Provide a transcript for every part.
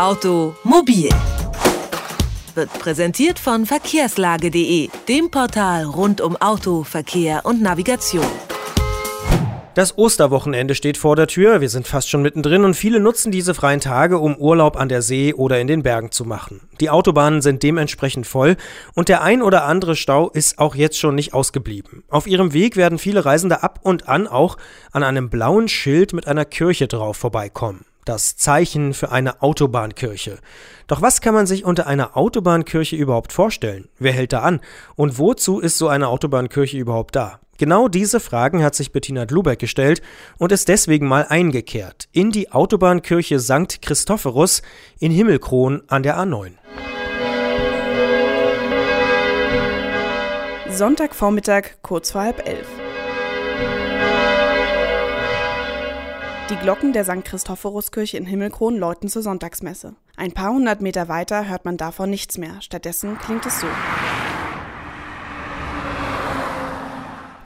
Automobil wird präsentiert von verkehrslage.de, dem Portal rund um Auto, Verkehr und Navigation. Das Osterwochenende steht vor der Tür, wir sind fast schon mittendrin und viele nutzen diese freien Tage, um Urlaub an der See oder in den Bergen zu machen. Die Autobahnen sind dementsprechend voll und der ein oder andere Stau ist auch jetzt schon nicht ausgeblieben. Auf ihrem Weg werden viele Reisende ab und an auch an einem blauen Schild mit einer Kirche drauf vorbeikommen das Zeichen für eine Autobahnkirche. Doch was kann man sich unter einer Autobahnkirche überhaupt vorstellen? Wer hält da an? Und wozu ist so eine Autobahnkirche überhaupt da? Genau diese Fragen hat sich Bettina Dlubeck gestellt und ist deswegen mal eingekehrt in die Autobahnkirche St. Christophorus in Himmelkron an der A9. Sonntagvormittag kurz vor halb elf. Die Glocken der St. Christophoruskirche in Himmelkron läuten zur Sonntagsmesse. Ein paar hundert Meter weiter hört man davon nichts mehr. Stattdessen klingt es so.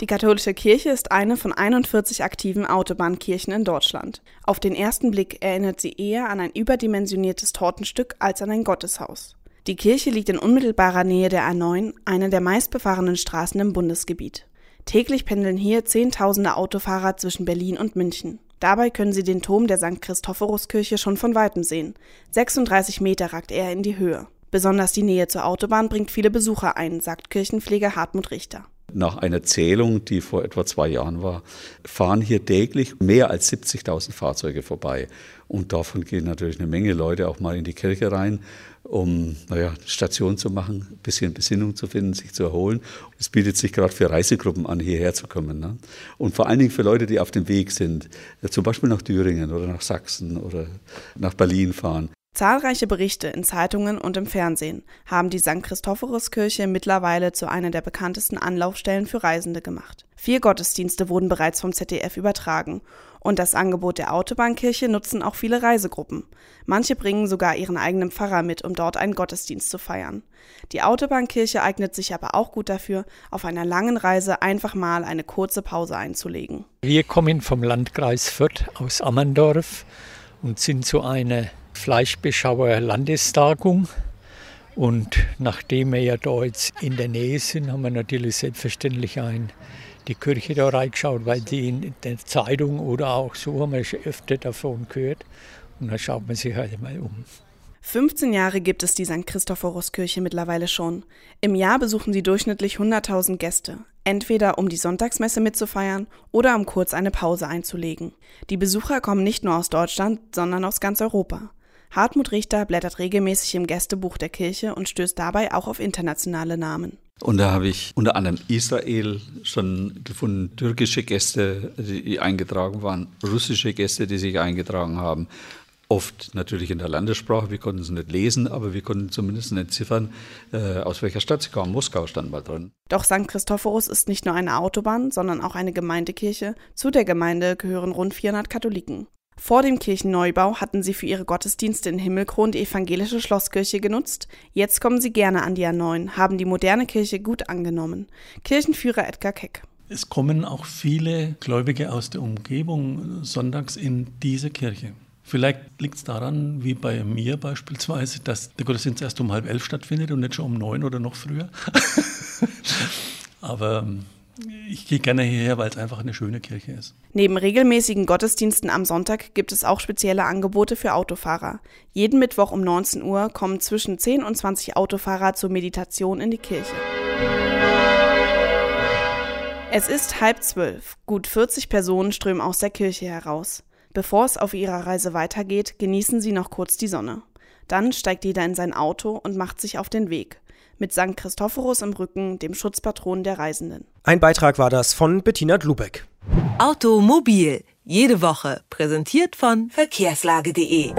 Die katholische Kirche ist eine von 41 aktiven Autobahnkirchen in Deutschland. Auf den ersten Blick erinnert sie eher an ein überdimensioniertes Tortenstück als an ein Gotteshaus. Die Kirche liegt in unmittelbarer Nähe der A9, einer der meistbefahrenen Straßen im Bundesgebiet. Täglich pendeln hier Zehntausende Autofahrer zwischen Berlin und München. Dabei können Sie den Turm der St. Christophoruskirche schon von weitem sehen. 36 Meter ragt er in die Höhe. Besonders die Nähe zur Autobahn bringt viele Besucher ein, sagt Kirchenpfleger Hartmut Richter. Nach einer Zählung, die vor etwa zwei Jahren war, fahren hier täglich mehr als 70.000 Fahrzeuge vorbei. Und davon gehen natürlich eine Menge Leute auch mal in die Kirche rein um naja, Station zu machen, ein bisschen Besinnung zu finden, sich zu erholen. Es bietet sich gerade für Reisegruppen an, hierher zu kommen. Ne? Und vor allen Dingen für Leute, die auf dem Weg sind, zum Beispiel nach Thüringen oder nach Sachsen oder nach Berlin fahren. Zahlreiche Berichte in Zeitungen und im Fernsehen haben die St. Christophoruskirche mittlerweile zu einer der bekanntesten Anlaufstellen für Reisende gemacht. Vier Gottesdienste wurden bereits vom ZDF übertragen und das Angebot der Autobahnkirche nutzen auch viele Reisegruppen. Manche bringen sogar ihren eigenen Pfarrer mit, um dort einen Gottesdienst zu feiern. Die Autobahnkirche eignet sich aber auch gut dafür, auf einer langen Reise einfach mal eine kurze Pause einzulegen. Wir kommen vom Landkreis Fürth aus Ammerndorf und sind zu einer Fleischbeschauer Landestagung. Und nachdem wir ja da jetzt in der Nähe sind, haben wir natürlich selbstverständlich ein, die Kirche da reingeschaut, weil die in der Zeitung oder auch so haben wir schon öfter davon gehört. Und dann schaut man sich halt mal um. 15 Jahre gibt es die St. Christophoruskirche mittlerweile schon. Im Jahr besuchen sie durchschnittlich 100.000 Gäste, entweder um die Sonntagsmesse mitzufeiern oder um kurz eine Pause einzulegen. Die Besucher kommen nicht nur aus Deutschland, sondern aus ganz Europa. Hartmut Richter blättert regelmäßig im Gästebuch der Kirche und stößt dabei auch auf internationale Namen. Und da habe ich unter anderem Israel schon gefunden, türkische Gäste, die eingetragen waren, russische Gäste, die sich eingetragen haben. Oft natürlich in der Landessprache, wir konnten es nicht lesen, aber wir konnten zumindest entziffern, äh, aus welcher Stadt sie kamen. Moskau stand mal drin. Doch St. Christophorus ist nicht nur eine Autobahn, sondern auch eine Gemeindekirche. Zu der Gemeinde gehören rund 400 Katholiken. Vor dem Kirchenneubau hatten sie für ihre Gottesdienste in Himmelkron die evangelische Schlosskirche genutzt. Jetzt kommen sie gerne an die A9, haben die moderne Kirche gut angenommen. Kirchenführer Edgar Keck. Es kommen auch viele Gläubige aus der Umgebung sonntags in diese Kirche. Vielleicht liegt es daran, wie bei mir beispielsweise, dass der Gottesdienst erst um halb elf stattfindet und nicht schon um neun oder noch früher. Aber ähm, ich gehe gerne hierher, weil es einfach eine schöne Kirche ist. Neben regelmäßigen Gottesdiensten am Sonntag gibt es auch spezielle Angebote für Autofahrer. Jeden Mittwoch um 19 Uhr kommen zwischen 10 und 20 Autofahrer zur Meditation in die Kirche. Es ist halb zwölf. Gut 40 Personen strömen aus der Kirche heraus. Bevor es auf ihrer Reise weitergeht, genießen sie noch kurz die Sonne. Dann steigt jeder in sein Auto und macht sich auf den Weg mit St. Christophorus im Rücken, dem Schutzpatron der Reisenden. Ein Beitrag war das von Bettina Dlubeck. Automobil, jede Woche, präsentiert von verkehrslage.de.